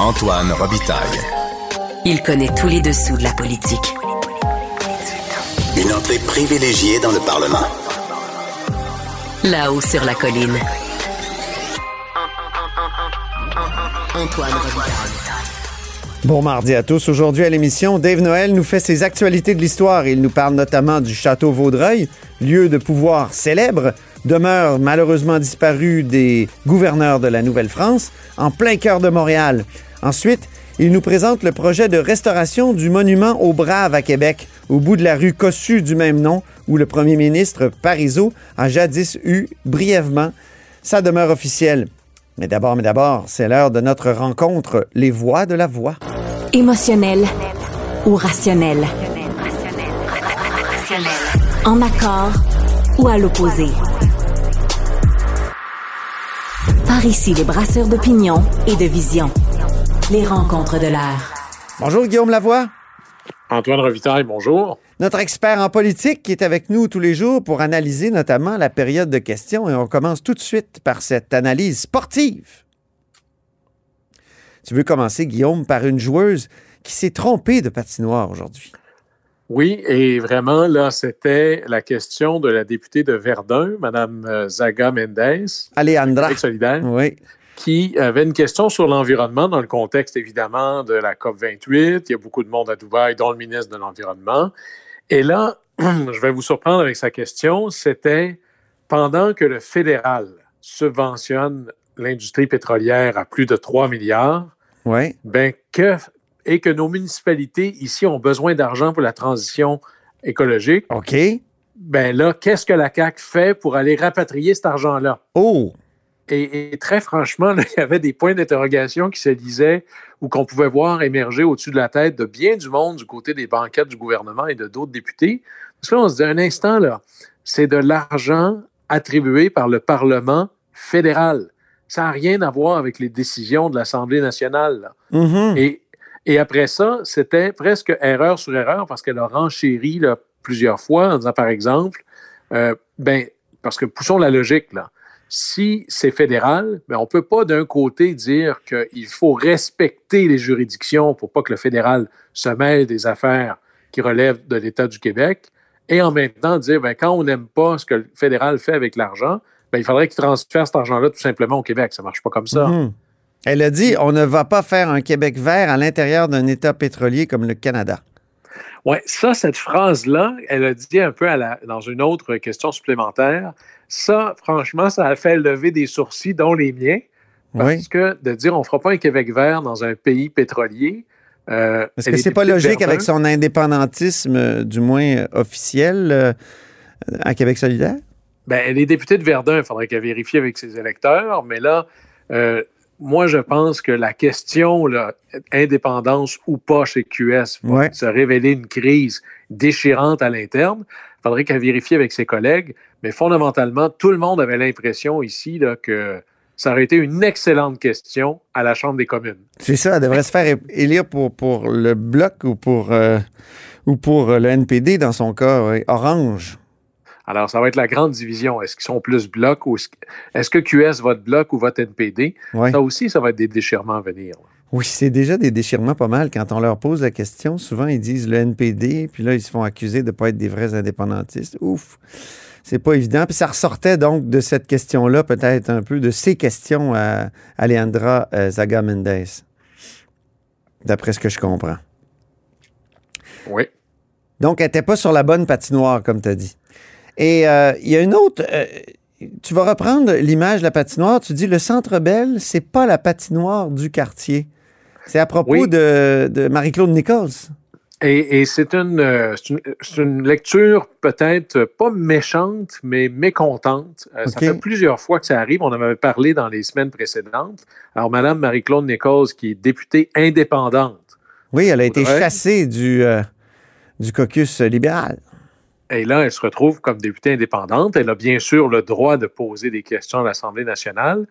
Antoine Robitaille. Il connaît tous les dessous de la politique. Une entrée privilégiée dans le Parlement. Là-haut sur la colline. Antoine Robitaille. Bon mardi à tous. Aujourd'hui à l'émission, Dave Noël nous fait ses actualités de l'histoire. Il nous parle notamment du château Vaudreuil, lieu de pouvoir célèbre, demeure malheureusement disparue des gouverneurs de la Nouvelle-France, en plein cœur de Montréal. Ensuite, il nous présente le projet de restauration du monument aux Braves à Québec, au bout de la rue Cossu du même nom, où le premier ministre Parizeau a jadis eu brièvement sa demeure officielle. Mais d'abord, mais d'abord, c'est l'heure de notre rencontre, les voix de la voix. Émotionnel ou rationnel. En accord ou à l'opposé? Par ici, les brasseurs d'opinion et de vision. Les rencontres de l'air. Bonjour Guillaume Lavoie. Antoine Revitaille, bonjour. Notre expert en politique qui est avec nous tous les jours pour analyser notamment la période de questions. Et on commence tout de suite par cette analyse sportive. Tu veux commencer, Guillaume, par une joueuse qui s'est trompée de patinoire aujourd'hui. Oui, et vraiment, là, c'était la question de la députée de Verdun, Mme Zaga Mendes. Alejandra. solidaire. Oui. Qui avait une question sur l'environnement dans le contexte, évidemment, de la COP28. Il y a beaucoup de monde à Dubaï, dont le ministre de l'Environnement. Et là, je vais vous surprendre avec sa question. C'était pendant que le fédéral subventionne l'industrie pétrolière à plus de 3 milliards, Oui. ben que et que nos municipalités ici ont besoin d'argent pour la transition écologique, OK. ben là, qu'est-ce que la CAQ fait pour aller rapatrier cet argent-là? Oh! Et, et très franchement, là, il y avait des points d'interrogation qui se lisaient ou qu'on pouvait voir émerger au-dessus de la tête de bien du monde du côté des banquettes du gouvernement et de d'autres députés. Parce que là, on se dit un instant, là, c'est de l'argent attribué par le Parlement fédéral. Ça n'a rien à voir avec les décisions de l'Assemblée nationale. là. Mhm. Et, et après ça, c'était presque erreur sur erreur parce qu'elle a renchéri plusieurs fois en disant, par exemple, euh, ben, parce que poussons la logique, là. Si c'est fédéral, ben, on ne peut pas d'un côté dire qu'il faut respecter les juridictions pour pas que le fédéral se mêle des affaires qui relèvent de l'État du Québec, et en même temps dire, ben, quand on n'aime pas ce que le fédéral fait avec l'argent, ben, il faudrait qu'il transfère cet argent-là tout simplement au Québec. Ça ne marche pas comme ça. Mhm. Elle a dit on ne va pas faire un Québec vert à l'intérieur d'un État pétrolier comme le Canada. Oui, ça, cette phrase-là, elle a dit un peu à la- dans une autre question supplémentaire. Ça, franchement, ça a fait lever des sourcils, dont les miens, parce Oui. que de dire on ne fera pas un Québec vert dans un pays pétrolier. euh, elle que est c'est pas logique avec son indépendantisme, euh, du moins euh, officiel, euh, à Québec solidaire? Ben, elle est députée de Verdun, il faudrait qu'elle vérifie avec ses électeurs, mais là, euh, moi, je pense que la question, là, indépendance ou pas chez QS, va Ouais. se révéler une crise déchirante à l'interne. Il faudrait qu'elle vérifie avec ses collègues, mais fondamentalement, tout le monde avait l'impression ici là, que ça aurait été une excellente question à la Chambre des communes. C'est ça, elle devrait se faire élire pour, pour le Bloc ou pour, euh, ou pour euh, le NPD dans son cas. Orange. Alors, ça va être la grande division. Est-ce qu'ils sont plus bloc ou est-ce que- QS vote bloc ou vote NPD? Ouais. Ça aussi, ça va être des déchirements à venir. Oui, c'est déjà des déchirements pas mal. Quand on leur pose la question, souvent ils disent le NPD, puis là ils se font accuser de ne pas être des vrais indépendantistes. Ouf, c'est pas évident. Puis ça ressortait donc de cette question-là, peut-être un peu de ces questions à Alejandra euh, Zaga Mendes, d'après ce que je comprends. Oui. Donc, elle n'était pas sur la bonne patinoire, comme tu as dit. Et euh, il y a une autre. euh, tu vas reprendre l'image de la patinoire. Tu dis le centre Bell, c'est pas la patinoire du quartier. C'est à propos Oui. de, de Marie-Claude Nichols. Et, et c'est une, euh, c'est une, lecture peut-être pas méchante, mais mécontente. Euh, Ça fait plusieurs fois que ça arrive. On en avait parlé dans les semaines précédentes. Alors, Madame Marie-Claude Nichols, qui est députée indépendante, Oui, elle a été chassée du, euh, du caucus libéral. Et là, elle se retrouve comme députée indépendante. Elle a bien sûr le droit de poser des questions à l'Assemblée nationale,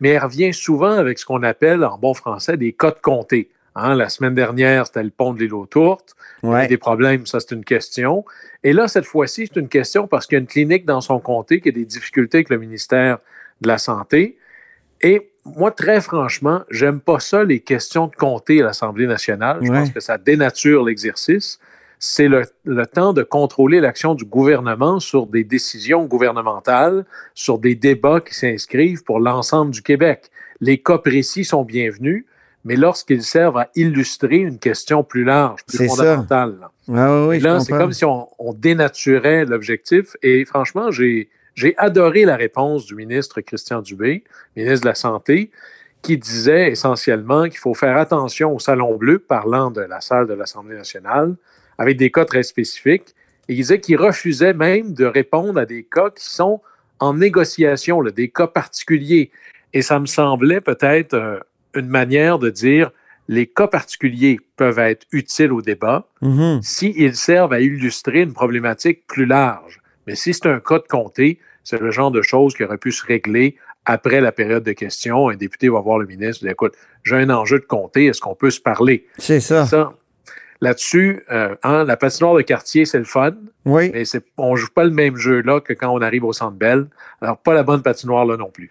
mais elle revient souvent avec ce qu'on appelle, en bon français, des cas de comté. Hein, la semaine dernière, c'était le pont de l'île aux Tourtes. Il y a Ouais. des problèmes, ça c'est une question. Et là, cette fois-ci, c'est une question parce qu'il y a une clinique dans son comté qui a des difficultés avec le ministère de la Santé. Et moi, très franchement, j'aime pas ça, les questions de comté à l'Assemblée nationale. Je Ouais. pense que ça dénature l'exercice. C'est le, le temps de contrôler l'action du gouvernement sur des décisions gouvernementales, sur des débats qui s'inscrivent pour l'ensemble du Québec. Les cas précis sont bienvenus, mais lorsqu'ils servent à illustrer une question plus large, plus ça. fondamentale. là. Ah oui, là, c'est comme si on, on dénaturait l'objectif. Et franchement, j'ai j'ai adoré la réponse du ministre Christian Dubé, ministre de la Santé, qui disait essentiellement qu'il faut faire attention au Salon Bleu, parlant de la salle de l'Assemblée nationale, avec des cas très spécifiques. Et il disait qu'il refusait même de répondre à des cas qui sont en négociation, là, des cas particuliers. Et ça me semblait peut-être euh, une manière de dire les cas particuliers peuvent être utiles au débat, Mhm. s'ils servent à illustrer une problématique plus large. Mais si c'est un cas de comté, c'est le genre de choses qui aurait pu se régler après la période de questions. Un député va voir le ministre et dit Écoute, j'ai un enjeu de comté, est-ce qu'on peut se parler? C'est ça. Ça, Là-dessus, euh, hein, la patinoire de quartier, c'est le fun, Oui. mais on ne joue pas le même jeu là que quand on arrive au centre Bell. Alors, pas la bonne patinoire là non plus.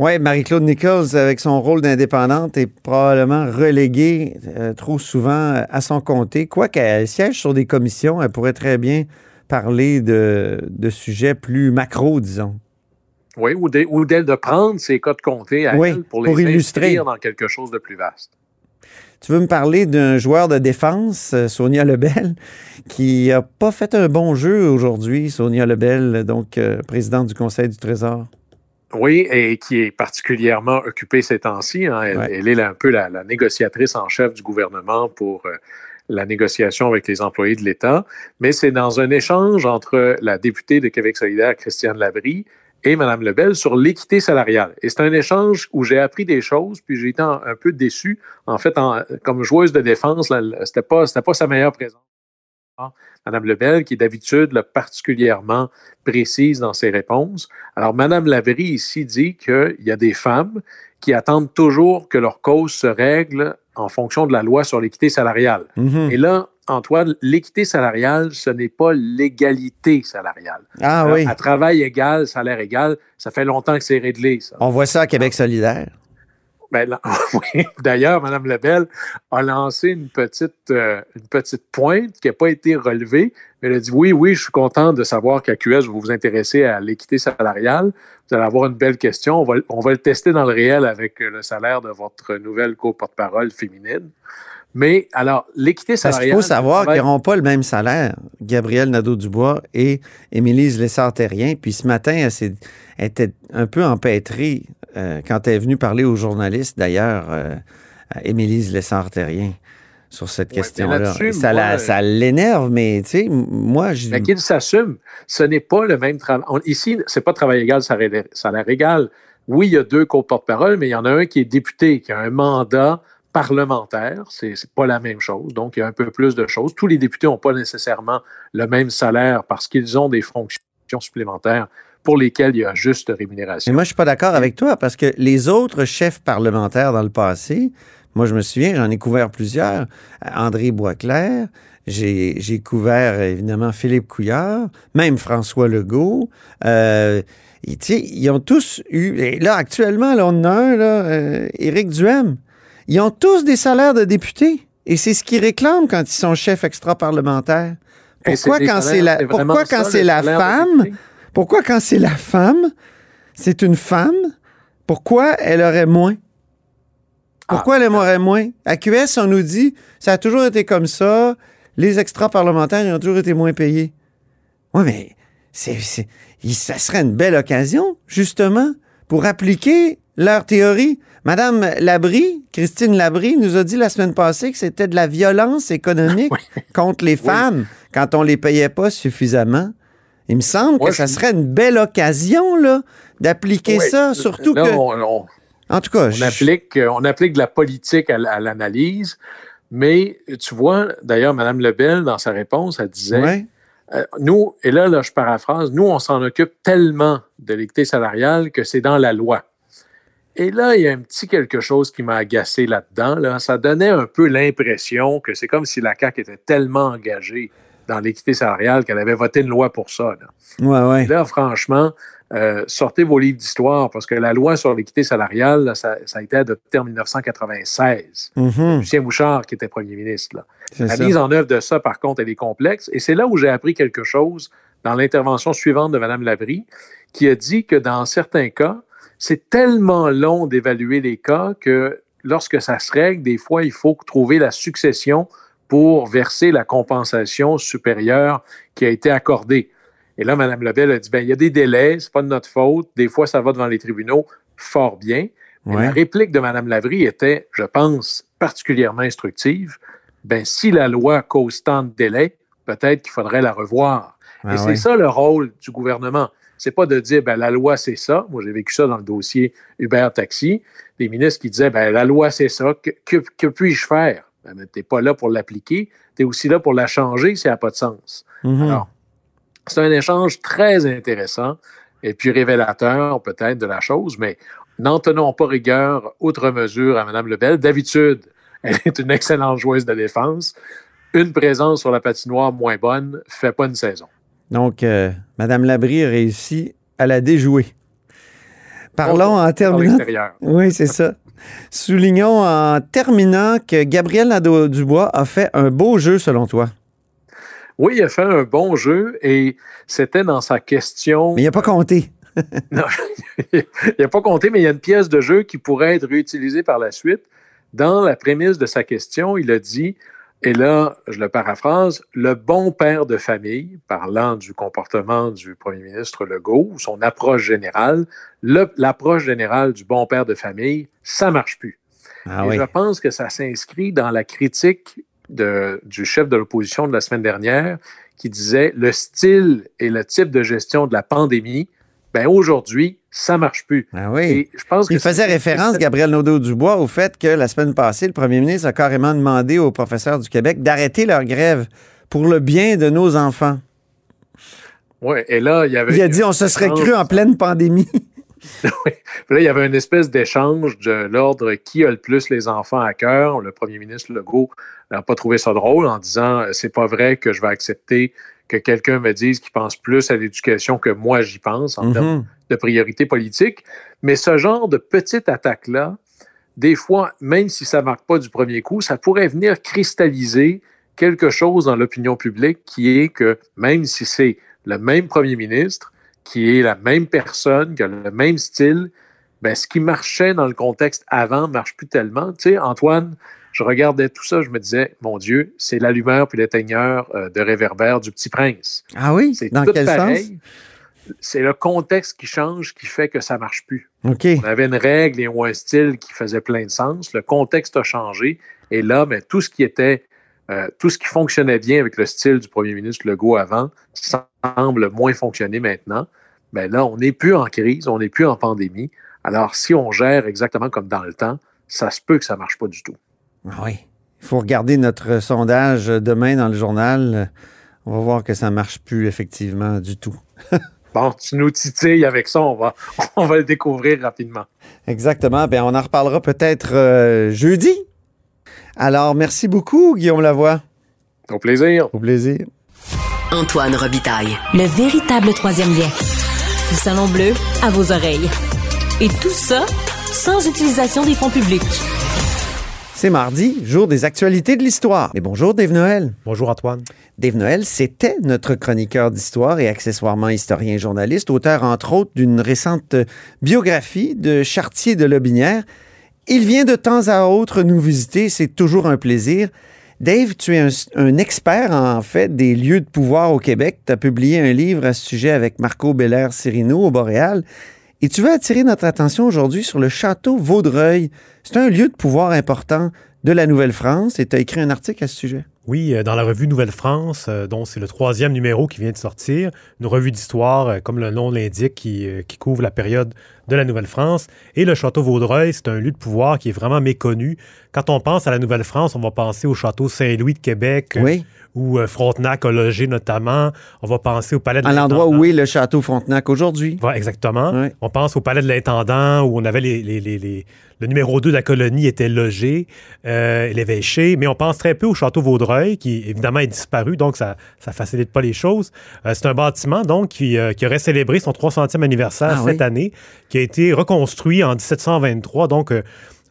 Oui, Marie-Claude Nichols, avec son rôle d'indépendante, est probablement reléguée euh, trop souvent euh, à son comté. Quoiqu'elle siège sur des commissions, elle pourrait très bien parler de, de sujets plus macro, disons. Oui, ou, d'elle- de prendre ses cas de comté à Oui, elle pour, pour les illustrer. inscrire dans quelque chose de plus vaste. Tu veux me parler d'un joueur de défense, euh, Sonia Lebel, qui n'a pas fait un bon jeu aujourd'hui, Sonia Lebel, donc euh, présidente du Conseil du Trésor? Oui, et qui est particulièrement occupée ces temps-ci. hein. Elle, Ouais. elle est un peu la, la négociatrice en chef du gouvernement pour euh, la négociation avec les employés de l'État. Mais c'est dans un échange entre la députée de Québec solidaire, Christiane Labrie, et Mme Lebel sur l'équité salariale. Et c'est un échange où j'ai appris des choses, puis j'ai été un, un peu déçu. En fait, en- comme joueuse de défense, c'était pas, c'était pas sa meilleure présence. Mme Lebel, qui est d'habitude là, particulièrement précise dans ses réponses. Alors, Mme Labrie ici dit qu'il y a des femmes qui attendent toujours que leur cause se règle en fonction de la loi sur l'équité salariale. Mhm. Et là, Antoine, l'équité salariale, ce n'est pas l'égalité salariale. Ah Alors, oui, À travail égal, salaire égal, ça fait longtemps que c'est réglé, ça. on voit ça à Québec solidaire? Ben, oui. D'ailleurs, Mme Lebel a lancé une petite, euh, une petite pointe qui n'a pas été relevée. Mais elle a dit oui, oui, je suis content de savoir qu'à QS, vous vous intéressez à l'équité salariale. Vous allez avoir une belle question. On va, on va le tester dans le réel avec euh, le salaire de votre nouvelle co-porte-parole féminine. Mais alors, l'équité Parce qu'il salariale. faut savoir qu'ils n'auront pas le même salaire, Gabriel Nadeau-Dubois et Émilie Lessard-Terrien. Puis ce matin, elle, était un peu empêtrée euh, quand elle est venue parler aux journalistes, d'ailleurs, euh, à Émilie Lessard-Terrien, sur cette Ouais, question-là. Ça, moi, la- ça l'énerve, mais tu sais, moi, je. Mais qu'il s'assume. Ce n'est pas le même travail. Ici, c'est pas travail égal, salaire égal. Oui, il y a deux co-porte-parole, mais il y en a un qui est député, qui a un mandat parlementaire. C'est pas la même chose. Donc, il y a un peu plus de choses. Tous les députés n'ont pas nécessairement le même salaire parce qu'ils ont des fonctions supplémentaires pour lesquelles il y a juste rémunération. Mais moi, je suis pas d'accord avec toi parce que les autres chefs parlementaires dans le passé, moi, je me souviens, j'en ai couvert plusieurs. André Boisclair, j'ai couvert évidemment Philippe Couillard, même François Legault. Euh, ils ont tous eu. Et là, actuellement, là, on a un, là, euh, Éric Duhem. Ils ont tous des salaires de députés. Et c'est ce qu'ils réclament quand ils sont chefs extra-parlementaires. Et Pourquoi quand c'est la, pourquoi quand c'est la femme? pourquoi quand c'est la femme, c'est une femme, pourquoi elle aurait moins? Pourquoi elle aurait moins? À QS, on nous dit, ça a toujours été comme ça, les extra-parlementaires ils ont toujours été moins payés. Oui, mais c'est, ça serait une belle occasion, justement, pour appliquer leur théorie. Madame Labrie, Christine Labrie, nous a dit la semaine passée que c'était de la violence économique contre les femmes quand on les payait pas suffisamment. Il me semble Moi, que ça je- serait une belle occasion, là, d'appliquer Oui. ça, surtout Là, que... on- on- en tout cas, On je- applique, euh, on applique de la politique à, l'analyse, mais tu vois, d'ailleurs, Mme Lebel, dans sa réponse, elle disait, euh, nous, et là, là, je paraphrase, nous, on s'en occupe tellement de l'équité salariale que c'est dans la loi. Et là, il y a un petit quelque chose qui m'a agacé là-dedans. Là. Ça donnait un peu l'impression que c'est comme si la CAQ était tellement engagée dans l'équité salariale qu'elle avait voté une loi pour ça. Là, ouais, ouais. là franchement, euh, sortez vos livres d'histoire parce que la loi sur l'équité salariale, là, ça, ça, a été adopté en 1996. Mhm. Lucien Bouchard qui était premier ministre. Là. La ça. mise en œuvre de ça, par contre, elle est complexe. Et c'est là où j'ai appris quelque chose dans l'intervention suivante de Mme Labrie, qui a dit que dans certains cas, c'est tellement long d'évaluer les cas que lorsque ça se règle, des fois, il faut trouver la succession pour verser la compensation supérieure qui a été accordée. Et là, Mme Lebel a dit, ben, il y a des délais, c'est pas de notre faute, des fois, ça va devant les tribunaux, fort bien. Mais Ouais. la réplique de Mme Lavrie était, je pense, particulièrement instructive. Ben, si la loi cause tant de délais, peut-être qu'il faudrait la revoir. Ah Et c'est ouais. ça le rôle du gouvernement. C'est pas de dire, ben, la loi, c'est ça. Moi, j'ai vécu ça dans le dossier Uber Taxi. Des ministres qui disaient, ben, la loi, c'est ça. Que, que, que puis-je faire? Ben, tu n'es pas là pour l'appliquer. Tu es aussi là pour la changer si elle n'a pas de sens. Mhm. Alors, c'est un échange très intéressant et puis révélateur peut-être de la chose, mais n'en tenons pas rigueur outre mesure à Mme Lebel. D'habitude, elle est une excellente joueuse de défense. Une présence sur la patinoire moins bonne fait pas une saison. Donc, euh, Mme Labrie a réussi à la déjouer. Parlons en Par terminant. Oui, c'est ça. Soulignons en terminant que Gabriel Nadeau-Dubois a fait un beau jeu selon toi. Oui, il a fait un bon jeu et c'était dans sa question. Mais il n'a pas compté. Non, il n'a pas compté, mais il y a une pièce de jeu qui pourrait être réutilisée par la suite. Dans la prémisse de sa question, il a dit, et là, je le paraphrase, le bon père de famille, parlant du comportement du premier ministre Legault, son approche générale, le- l'approche générale du bon père de famille, ça marche plus. Ah et oui. je pense que ça s'inscrit dans la critique de- du chef de l'opposition de la semaine dernière qui disait le style et le type de gestion de la pandémie, ben aujourd'hui, ça marche plus. Ah oui. Et je pense que Il faisait référence, Gabriel Nadeau-Dubois, au fait que la semaine passée, le premier ministre a carrément demandé aux professeurs du Québec d'arrêter leur grève pour le bien de nos enfants. Ouais, et là, il y avait. Il a dit on se serait cru en pleine pandémie. Puis là, il y avait une espèce d'échange de l'ordre qui a le plus les enfants à cœur. Le premier ministre Legault n'a pas trouvé ça drôle en disant euh, c'est pas vrai que je vais accepter que quelqu'un me dise qu'il pense plus à l'éducation que moi j'y pense en termes Mhm. de priorité politique. Mais ce genre de petite attaque-là, des fois, même si ça ne marque pas du premier coup, ça pourrait venir cristalliser quelque chose dans l'opinion publique qui est que même si c'est le même premier ministre, qui est la même personne, qui a le même style, ben, ce qui marchait dans le contexte avant ne marche plus tellement. Tu sais, Antoine, je regardais tout ça, je me disais, mon Dieu, c'est l'allumeur puis l'éteigneur euh, de réverbère du Petit Prince. Ah oui? C'est Dans tout quel sens? pareil. C'est le contexte qui change qui fait que ça marche plus. On avait une règle et ou un style qui faisait plein de sens. Le contexte a changé. Et là, mais tout ce qui était, euh, tout ce qui fonctionnait bien avec le style du premier ministre Legault avant semble moins fonctionner maintenant. Mais là, on n'est plus en crise, on n'est plus en pandémie. Alors, si on gère exactement comme dans le temps, ça se peut que ça marche pas du tout. Ah oui. Il faut regarder notre sondage demain dans le journal. On va voir que ça ne marche plus effectivement du tout. Bon, tu nous titilles avec ça, on va, on va le découvrir rapidement. Exactement. Bien, on en reparlera peut-être euh, jeudi. Alors, merci beaucoup, Guillaume Lavoie. Au plaisir. Au plaisir. Antoine Robitaille. Le véritable troisième lien. Le Salon Bleu à vos oreilles. Et tout ça sans utilisation des fonds publics. C'est mardi, jour des actualités de l'histoire. Et bonjour, Dave Noël. Bonjour Antoine. Dave Noël, c'était notre chroniqueur d'histoire et accessoirement historien et journaliste, auteur entre autres d'une récente biographie de Chartier de Lobinière. Il vient de temps à autre nous visiter, c'est toujours un plaisir. Dave, tu es un, un expert en fait des lieux de pouvoir au Québec. Tu as publié un livre à ce sujet avec Marco Belair Cirino au Boréal. Et tu veux attirer notre attention aujourd'hui sur le château Vaudreuil. C'est un lieu de pouvoir important de la Nouvelle-France et tu as écrit un article à ce sujet. Oui, euh, dans la revue Nouvelle-France, euh, dont c'est le troisième numéro qui vient de sortir, une revue d'histoire, euh, comme le nom l'indique, qui, qui couvre la période de la Nouvelle-France. Et le château Vaudreuil, c'est un lieu de pouvoir qui est vraiment méconnu. Quand on pense à la Nouvelle-France, on va penser au château Saint-Louis de Québec, euh, Oui. où euh, Frontenac a logé notamment. On va penser au palais de À l'endroit l'Intendant. où est le château Frontenac aujourd'hui. Ouais, exactement. On pense au palais de l'intendant où on avait les, les- les- les- le numéro 2 de la colonie était logé, euh, l'évêché, mais on pense très peu au château Vaudreuil, qui évidemment est disparu, donc ça ne facilite pas les choses. Euh, c'est un bâtiment donc qui, euh, qui, aurait célébré son 300e anniversaire Ah cette oui. année, qui a été reconstruit en 1723. Donc, euh,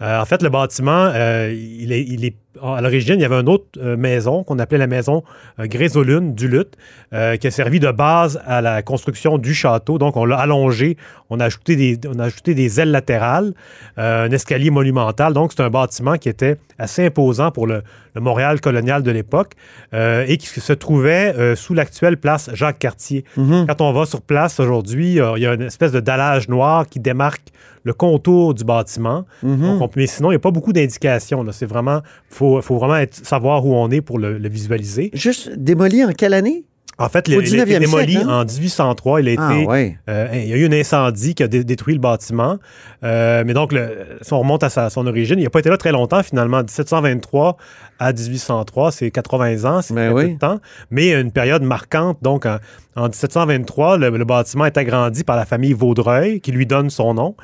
euh, en fait, le bâtiment, euh, il, est, il est- à l'origine, il y avait une autre euh, maison qu'on appelait la maison euh, Grésolune du Lutte, euh, qui a servi de base à la construction du château. Donc, on l'a allongé, on a ajouté des, on a ajouté des ailes latérales, un escalier monumental. Donc, c'est un bâtiment qui était assez imposant pour le, le Montréal colonial de l'époque et qui se trouvait sous l'actuelle place Jacques-Cartier. Quand on va sur place aujourd'hui, il y a une espèce de dallage noir qui démarque le contour du bâtiment. Donc, on- mais sinon, il n'y a pas beaucoup d'indications. C'est vraiment, faut, faut vraiment être- savoir où on est pour le, le visualiser. Juste démoli en quelle année? En fait, Au il a été 19e démoli siècle, hein? en 1803. Il a été, Ah ouais. euh, il y a eu un incendie qui a dé- détruit le bâtiment. Euh, mais donc, le- si on remonte à sa- son origine, il n'a pas été là très longtemps, finalement. 1723 à 1803, c'est 80 ans, c'est Ben très peu oui. de temps. Mais une période marquante. Donc, en, en 1723, le, le bâtiment est agrandi par la famille Vaudreuil, qui lui donne son nom.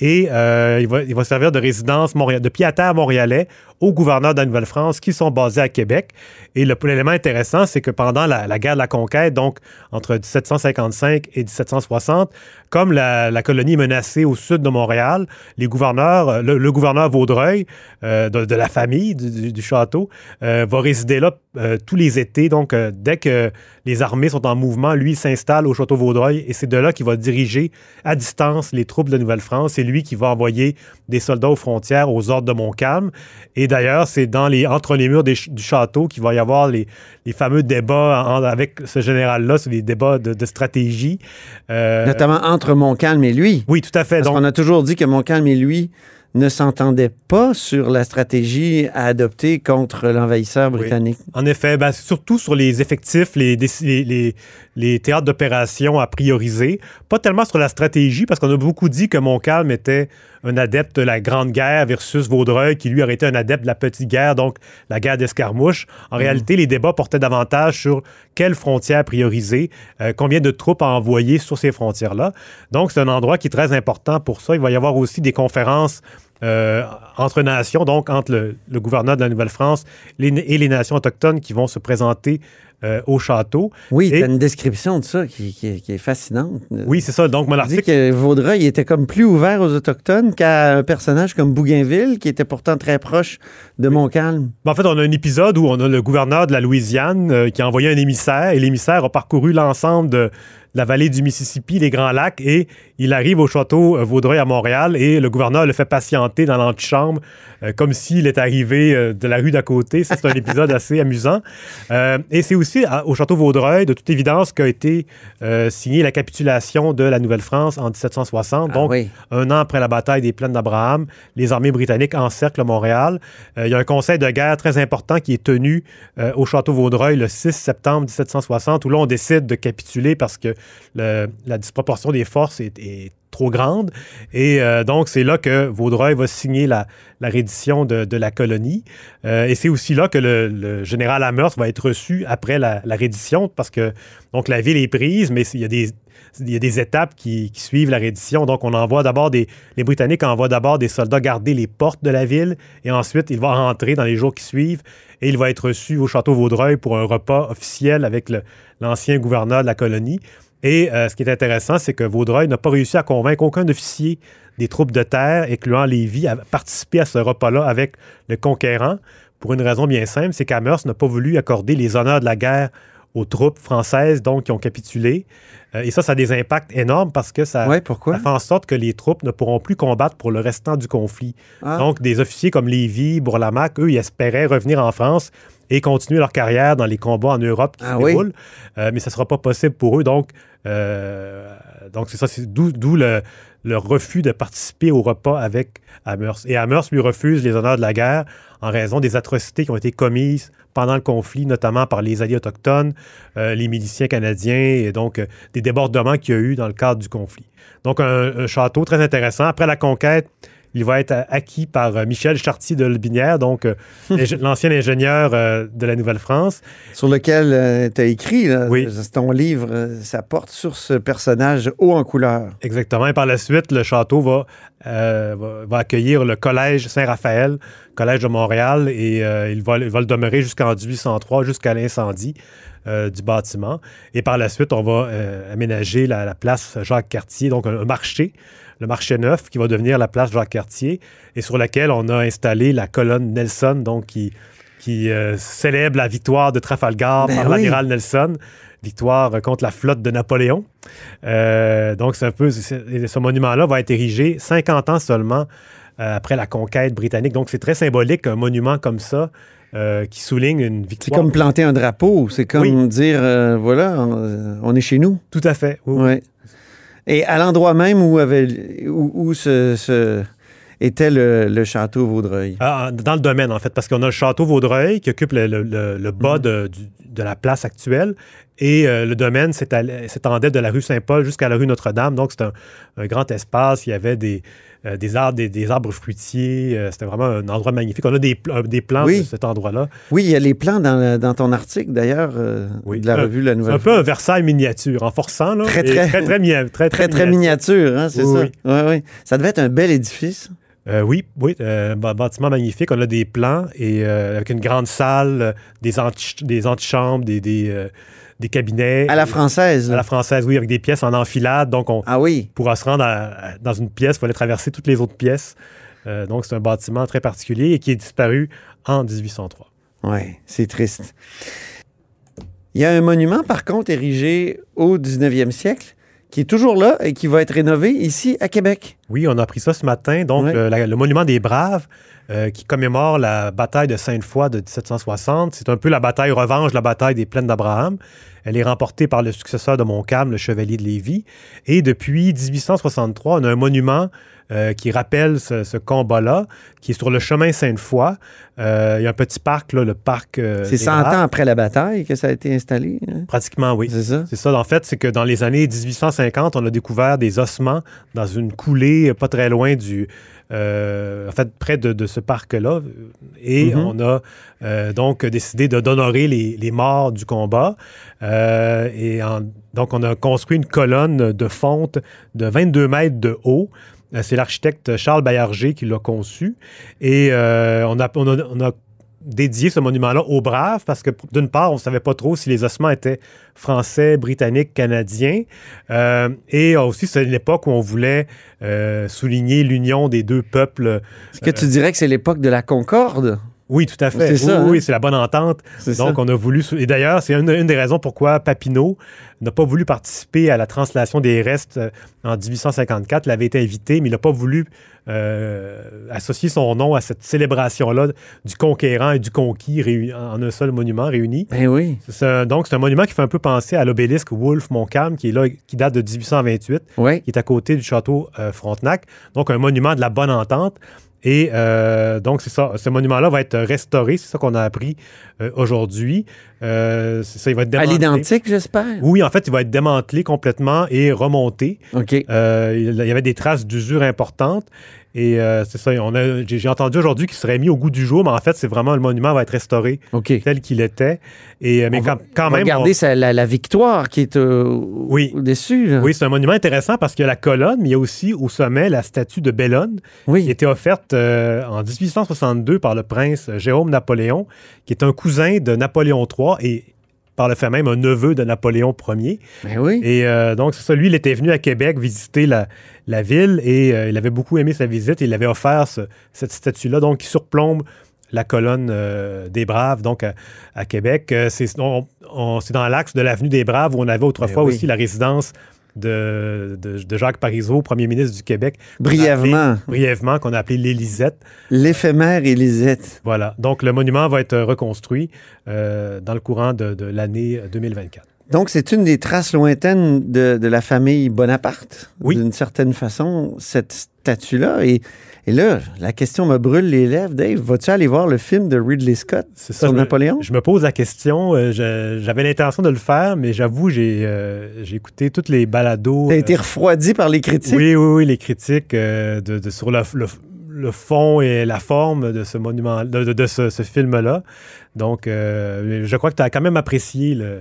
Et euh, il, va, il va servir de résidence montréal- de pied-à-terre montréalais aux gouverneurs de la Nouvelle-France qui sont basés à Québec. Et l'élément intéressant, c'est que pendant la, la guerre de la conquête, donc entre 1755 et 1760, comme la, colonie est menacée au sud de Montréal, les gouverneurs, euh, le, gouverneur Vaudreuil, euh, de, la famille du, château, euh, va résider là tous les étés. Donc, dès que les armées sont en mouvement, lui s'installe au château Vaudreuil et c'est de là qu'il va diriger à distance les troupes de Nouvelle-France. C'est lui qui va envoyer des soldats aux frontières aux ordres de Montcalm. Et d'ailleurs, c'est dans les, entre les murs du château qu'il va y avoir les, fameux débats avec ce général-là, c'est des débats de, de stratégie. Notamment entre Montcalm et lui. oui, tout à fait. Parce Donc, qu'on a toujours dit que Montcalm et lui ne s'entendaient pas sur la stratégie à adopter contre l'envahisseur britannique. En effet, ben, surtout sur les effectifs, les, déc- les, les- les théâtres d'opération à prioriser. Pas tellement sur la stratégie, parce qu'on a beaucoup dit que Montcalm était un adepte de la Grande Guerre versus Vaudreuil, qui lui aurait été un adepte de la Petite Guerre, donc la guerre d'escarmouche. En réalité, les débats portaient davantage sur quelles frontières prioriser, euh, combien de troupes à envoyer sur ces frontières-là. Donc, c'est un endroit qui est très important pour ça. Il va y avoir aussi des conférences euh, entre nations, donc entre le, le gouverneur de la Nouvelle-France et les nations autochtones qui vont se présenter euh, au château. Oui, tu as une description de ça qui, qui est- qui est fascinante. Oui, c'est ça. Donc, mon On dit article. que Vaudreuil était comme plus ouvert aux Autochtones qu'à un personnage comme Bougainville, qui était pourtant très proche de Montcalm. Ben, en fait, on a un épisode où on a le gouverneur de la Louisiane euh, qui a envoyé un émissaire et l'émissaire a parcouru l'ensemble de la vallée du Mississippi, les Grands Lacs, et il arrive au château euh, Vaudreuil à Montréal et le gouverneur le fait patienter dans l'antichambre euh, comme s'il était arrivé euh, de la rue d'à côté. Ça, C'est un épisode assez amusant. Euh, et c'est aussi à- au château Vaudreuil, de toute évidence, qu'a été signée la capitulation de la Nouvelle-France en 1760. Ah donc, oui. un an après la bataille des plaines d'Abraham, les armées britanniques encerclent Montréal. Il y a un conseil de guerre très important qui est tenu au château Vaudreuil le 6 septembre 1760, où là, on décide de capituler parce que la disproportion des forces est, trop grande. Et euh, donc, c'est là que Vaudreuil va signer la, reddition de, la colonie. Euh, et c'est aussi là que le, général Amherst va être reçu après la, reddition, parce que donc la ville est prise, mais il y a des il y a des étapes qui, qui suivent la reddition. Donc, on envoie d'abord des. Les Britanniques envoient d'abord des soldats garder les portes de la ville et ensuite, il va rentrer dans les jours qui suivent et il va être reçu au château Vaudreuil pour un repas officiel avec l'ancien gouverneur de la colonie. Et euh, ce qui est intéressant, c'est que Vaudreuil n'a pas réussi à convaincre aucun officier des troupes de terre, incluant Lévis, à participer à ce repas-là avec le conquérant pour une raison bien simple, c'est qu'Amherst n'a pas voulu accorder les honneurs de la guerre aux troupes françaises, donc qui ont capitulé. Euh, et ça, ça a des impacts énormes parce que ça, Ouais, pourquoi? ça fait en sorte que les troupes ne pourront plus combattre pour le restant du conflit. Ah. Donc, des officiers comme Lévy, Bourlamac, eux, ils espéraient revenir en France et continuer leur carrière dans les combats en Europe qui Ah se oui? déroulent. Euh, mais ça ne sera pas possible pour eux. Donc, euh, donc c'est ça, c'est d'où, d'où le, le refus de participer au repas avec Amherst. Et Amherst lui refuse les honneurs de la guerre en raison des atrocités qui ont été commises pendant le conflit, notamment par les alliés autochtones, euh, les miliciens canadiens, et donc euh, des débordements qu'il y a eu dans le cadre du conflit. Donc, un, un château très intéressant. Après la conquête, il va être acquis par euh, Michel Chartier de Lebinière, donc euh, l'ancien ingénieur euh, de la Nouvelle-France. Sur lequel tu as écrit, là, Oui. ton livre, ça porte sur ce personnage haut en couleur. Exactement. Et par la suite, le château va, euh, va, va accueillir le Collège Saint-Raphaël, Collège de Montréal, et euh, il, va, il va le demeurer jusqu'en 1803, jusqu'à l'incendie euh, du bâtiment. Et par la suite, on va aménager la, la place Jacques-Cartier, donc un, un marché, le marché neuf, qui va devenir la place Jacques-Cartier, et sur laquelle on a installé la colonne Nelson, donc qui, qui euh, célèbre la victoire de Trafalgar Ben par oui. l'amiral Nelson, victoire euh, contre la flotte de Napoléon. Euh, donc, c'est un peu. c'est- Ce monument-là va être érigé 50 ans seulement euh, après la conquête britannique. Donc, c'est très symbolique, un monument comme ça, qui souligne une C'est victoire. comme planter un drapeau. C'est comme Oui. dire, voilà, on, on est chez nous. Tout à fait. oui. Ouais. Et à l'endroit même où, avait, où, où ce- ce- était le, le château Vaudreuil. Ah, dans le domaine, en fait, parce qu'on a le château Vaudreuil qui occupe le, le- le- le bas de, du- de la place actuelle et euh, le domaine s'étendait de la rue Saint-Paul jusqu'à la rue Notre-Dame. Donc, c'est un, un grand espace. Il y avait des, euh, des, arbres, des, des arbres fruitiers. Euh, C'était vraiment un endroit magnifique. On a des, des plans Oui. de cet endroit-là. Oui, il y a les plans dans, dans ton article, d'ailleurs, Oui. de la revue La C'est Nouvelle. un peu un Versailles miniature, en forçant. Là, Très, très- très, très, très, très, Très, très miniature, hein, c'est Oui, ça? oui. Ça devait être un bel édifice. Euh, oui, oui, euh, bâtiment magnifique. On a des plans et euh, avec une grande salle, euh, des, anti des antichambres, des, des, des cabinets. À la française. À la française, oui, avec des pièces en enfilade. Donc, on Ah oui. pourra se rendre à- à- dans une pièce, il fallait traverser toutes les autres pièces. Donc, c'est un bâtiment très particulier et qui est disparu en 1803. Oui, c'est triste. Il y a un monument, par contre, érigé au 19e siècle, qui est toujours là et qui va être rénové ici à Québec. Oui, on a appris ça ce matin. Donc, Ouais. le, la- le monument des Braves, euh, qui commémore la bataille de Sainte-Foy de 1760. C'est un peu la bataille revanche, la bataille des plaines d'Abraham. Elle est remportée par le successeur de Montcalm, le chevalier de Lévis. Et depuis 1863, on a un monument euh, qui rappelle ce, ce combat-là, qui est sur le chemin Sainte-Foy. Euh, il y a un petit parc, là, le parc. euh, c'est des 100 Braves. ans après la bataille que ça a été installé. hein? Pratiquement, oui. C'est ça? C'est ça, en fait, c'est que dans les années 1850, on a découvert des ossements dans une coulée pas très loin du. en fait, près de, de ce parc-là. Et Mhm. on a donc décidé d'honorer les, les morts du combat. Et en- donc, on a construit une colonne de fonte de 22 mètres de haut. Euh, C'est l'architecte Charles Baillarger qui l'a conçu. Et euh, on, a, dédié ce monument-là aux Braves parce que, d'une part, on ne savait pas trop si les ossements étaient français, britanniques, canadiens. Euh, et aussi, c'est l'époque où on voulait souligner l'union des deux peuples. Est-ce que tu dirais que c'est l'époque de la Concorde? Oui, tout à fait. C'est ça, Oui, hein? oui, c'est la bonne entente. C'est Donc, ça. on a voulu. Et d'ailleurs, c'est une, une des raisons pourquoi Papineau n'a pas voulu participer à la translation des restes euh, en 1854. Il avait été invité, mais il n'a pas voulu euh, associer son nom à cette célébration-là du conquérant et du conquis réuni- en un seul monument réuni. Ben oui. C'est un- donc, c'est un monument qui fait un peu penser à l'obélisque Wolfe-Montcalm, qui est là, qui date de 1828 Oui. qui est à côté du château euh, Frontenac. Donc, un monument de la bonne entente. Et euh, donc, c'est ça. Ce monument-là va être restauré. C'est ça qu'on a appris euh, aujourd'hui. Euh, c'est ça, il va être À démantelé. l'identique, j'espère? Oui, en fait, il va être démantelé complètement et remonté. OK. Il y avait des traces d'usure importantes. Et euh, c'est ça, on a, j'ai, entendu aujourd'hui qu'il serait mis au goût du jour, mais en fait, c'est vraiment le monument va être restauré tel qu'il était. Et, euh, mais On quand, même, Regardez on- la, la victoire qui est euh, Oui. au-dessus. là. oui, c'est un monument intéressant parce qu'il y a la colonne, mais il y a aussi au sommet la statue de Bellone, qui était offerte euh, en 1862 par le prince Jérôme Napoléon, qui est un cousin de Napoléon III et par le fait même un neveu de Napoléon Ier. Ben oui. Et euh, donc, c'est ça, lui, il était venu à Québec visiter la, la ville et euh, il avait beaucoup aimé sa visite et il avait offert ce- cette statue-là, donc qui surplombe la colonne euh, des Braves, donc à, à Québec. C'est dans l'axe de l'avenue des Braves où on avait autrefois Ben oui. aussi la résidence de, de- de Jacques Parizeau, premier ministre du Québec. Brièvement. appelé- brièvement, qu'on a appelé l'Élisette. L'éphémère Élisette. Voilà. Donc, le monument va être reconstruit euh, dans le courant de, de l'année 2024. Donc, c'est une des traces lointaines de, de la famille Bonaparte, Oui. d'une certaine façon, cette statue-là. Et, et là, la question me brûle les lèvres. Dave, vas-tu aller voir le film de Ridley Scott sur je me- Napoléon? Je me pose la question. euh, J'avais l'intention de le faire, mais j'avoue, j'ai euh, écouté toutes les balados. T'as euh, été refroidi par les critiques? oui, oui, oui, les critiques de, de- sur le, le- le fond et la forme de ce monument, de, de- de ce, ce film-là. Donc, euh, je crois que tu as quand même apprécié le.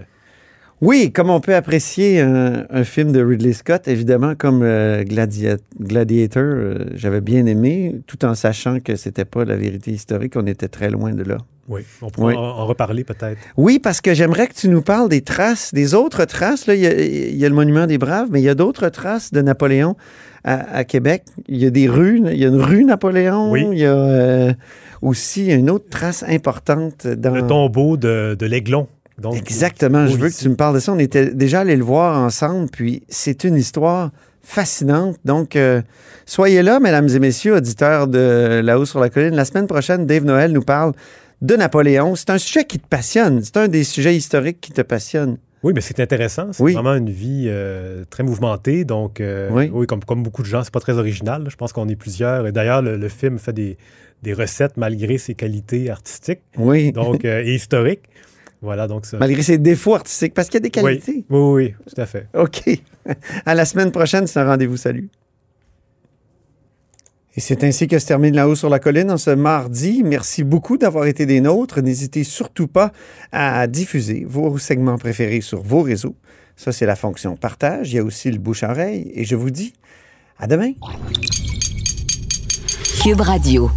Oui, comme on peut apprécier un, un film de Ridley Scott, évidemment, comme euh, Gladia- Gladiator, euh, j'avais bien aimé, tout en sachant que c'était pas la vérité historique, on était très loin de là. Oui, on pourra Oui. en, en reparler peut-être. Oui, parce que j'aimerais que tu nous parles des traces, des autres traces. Là, il, y a, il y a le monument des Braves, mais il y a d'autres traces de Napoléon à, à Québec. Il y a des rues, il y a une rue Napoléon. Oui. Il y a euh, aussi une autre trace importante dans. Le tombeau de, de l'Aiglon. Donc, Exactement. Je veux que tu me parles de ça. On était déjà allé le voir ensemble, puis c'est une histoire fascinante. Donc, euh, soyez là, mesdames et messieurs, auditeurs de là-haut sur la colline. La semaine prochaine, Dave Noël nous parle de Napoléon. C'est un sujet qui te passionne. C'est un des sujets historiques qui te passionne. Oui, mais c'est intéressant. C'est Oui. vraiment une vie euh, très mouvementée. Donc, euh, Oui. oui, comme, comme beaucoup de gens, c'est pas très original. Je pense qu'on est plusieurs. Et d'ailleurs, le, le film fait des, des recettes malgré ses qualités artistiques Oui. donc, et historiques. Voilà, donc ça. Malgré ses défauts artistiques, parce qu'il y a des qualités. oui, oui, oui, tout à fait. OK. À la semaine prochaine, c'est un rendez-vous. Salut. Et c'est ainsi que se termine La haut sur la colline en ce mardi. Merci beaucoup d'avoir été des nôtres. N'hésitez surtout pas à diffuser vos segments préférés sur vos réseaux. Ça, c'est la fonction partage. Il y a aussi le bouche-oreille. Et je vous dis à demain. Cube Radio.